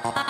Bye.